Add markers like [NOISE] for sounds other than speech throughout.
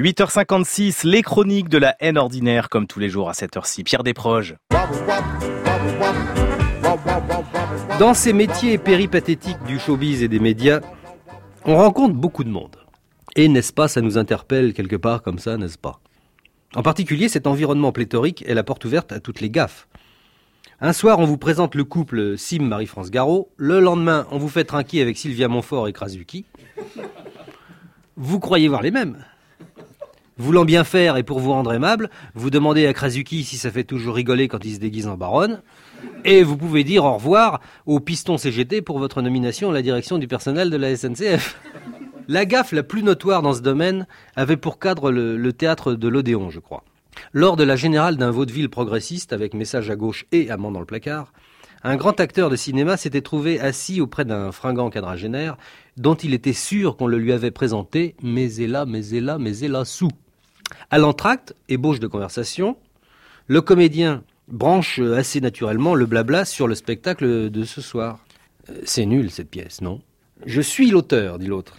8h56, les chroniques de la haine ordinaire, comme tous les jours à cette heure-ci. Pierre Desproges. Dans ces métiers péripathétiques du showbiz et des médias, on rencontre beaucoup de monde. Et n'est-ce pas, ça nous interpelle quelque part comme ça, n'est-ce pas? En particulier, cet environnement pléthorique est la porte ouverte à toutes les gaffes. Un soir, on vous présente le couple Sim Marie-France Garot. Le lendemain, on vous fait trinquer avec Sylvia Montfort et Krasuki. Vous croyez voir les mêmes. Voulant bien faire et pour vous rendre aimable, vous demandez à Krasuki si ça fait toujours rigoler quand il se déguise en baronne. Et vous pouvez dire au revoir au piston CGT pour votre nomination à la direction du personnel de la SNCF. [LAUGHS] La gaffe la plus notoire dans ce domaine avait pour cadre le, le théâtre de l'Odéon, je crois. Lors de la générale d'un vaudeville progressiste avec message à gauche et amant dans le placard, un grand acteur de cinéma s'était trouvé assis auprès d'un fringant quadragénaire dont il était sûr qu'on le lui avait présenté, mais là, mais mais sous. À l'entracte, ébauche de conversation, le comédien branche assez naturellement le blabla sur le spectacle de ce soir. Euh, C'est nul cette pièce, non? Je suis l'auteur, dit l'autre.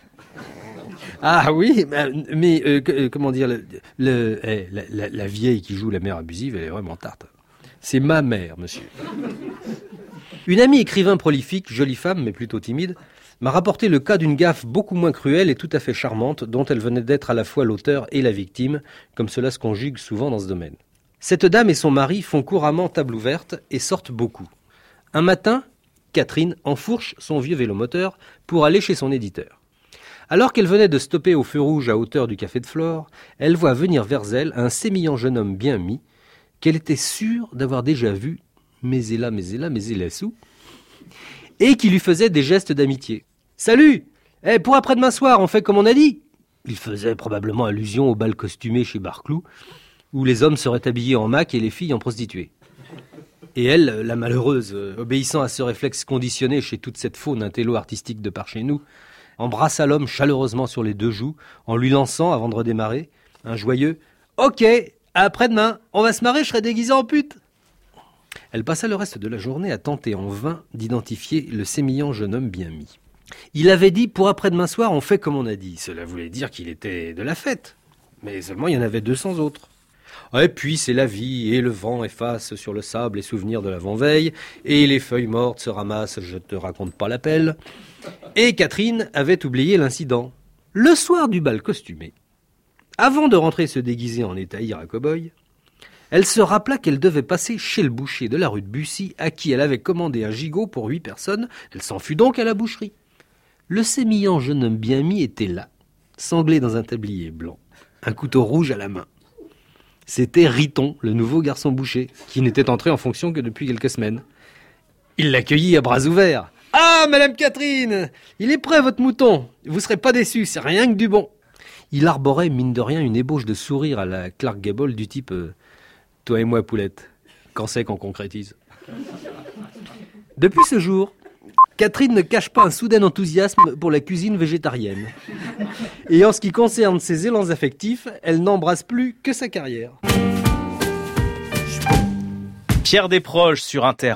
Ah oui, mais, mais, euh, euh, comment dire, eh, la, la- la vieille qui joue la mère abusive, elle est vraiment tarte. C'est ma mère, monsieur. Une amie écrivain prolifique, jolie femme, mais plutôt timide, m'a rapporté le cas d'une gaffe beaucoup moins cruelle et tout à fait charmante, dont elle venait d'être à la fois l'auteur et la victime, comme cela se conjugue souvent dans ce domaine. Cette dame et son mari font couramment table ouverte et sortent beaucoup. Un matin, Catherine enfourche son vieux vélomoteur pour aller chez son éditeur. Alors qu'elle venait de stopper au feu rouge à hauteur du café de Flore, elle voit venir vers elle un sémillant jeune homme bien mis, qu'elle était sûre d'avoir déjà vu, mais est là sous, et qui lui faisait des gestes d'amitié. Salut Eh, pour après-demain soir, on fait comme on a dit Il faisait probablement allusion au bal costumé chez Barclou, où les hommes seraient habillés en mac et les filles en prostituées. Et elle, la malheureuse, euh, obéissant à ce réflexe conditionné chez toute cette faune intello artistique de par chez nous, embrassa l'homme chaleureusement sur les deux joues, en lui lançant, avant de redémarrer, un joyeux Ok, après-demain, on va se marrer, je serai déguisé en pute. Elle passa le reste de la journée à tenter en vain d'identifier le sémillant jeune homme bien mis. Il avait dit pour après-demain soir, on fait comme on a dit. Cela voulait dire qu'il était de la fête. Mais seulement il y en avait 200 autres. Et puis c'est la vie, et le vent efface sur le sable les souvenirs de l'avant-veille, et les feuilles mortes se ramassent, je te raconte pas l'appel. Et Catherine avait oublié l'incident. Le soir du bal costumé, avant de rentrer se déguiser en étaïr à cow-boy, elle se rappela qu'elle devait passer chez le boucher de la rue de Bussy, à qui elle avait commandé un gigot pour huit personnes. Elle s'en fut donc à la boucherie. Le sémillant jeune homme bien mis était là, sanglé dans un tablier blanc, un couteau rouge à la main. C'était Riton, le nouveau garçon boucher, qui n'était entré en fonction que depuis quelques semaines. Il l'accueillit à bras ouverts. Ah, Madame Catherine Il est prêt, votre mouton Vous serez pas déçus, c'est rien que du bon Il arborait, mine de rien, une ébauche de sourire à la Clark Gable du type euh, Toi et moi, poulette, quand c'est qu'on concrétise ?» Depuis ce jour, Catherine ne cache pas un soudain enthousiasme pour la cuisine végétarienne. Et en ce qui concerne ses élans affectifs, elle n'embrasse plus que sa carrière. Pierre Desproges sur Inter.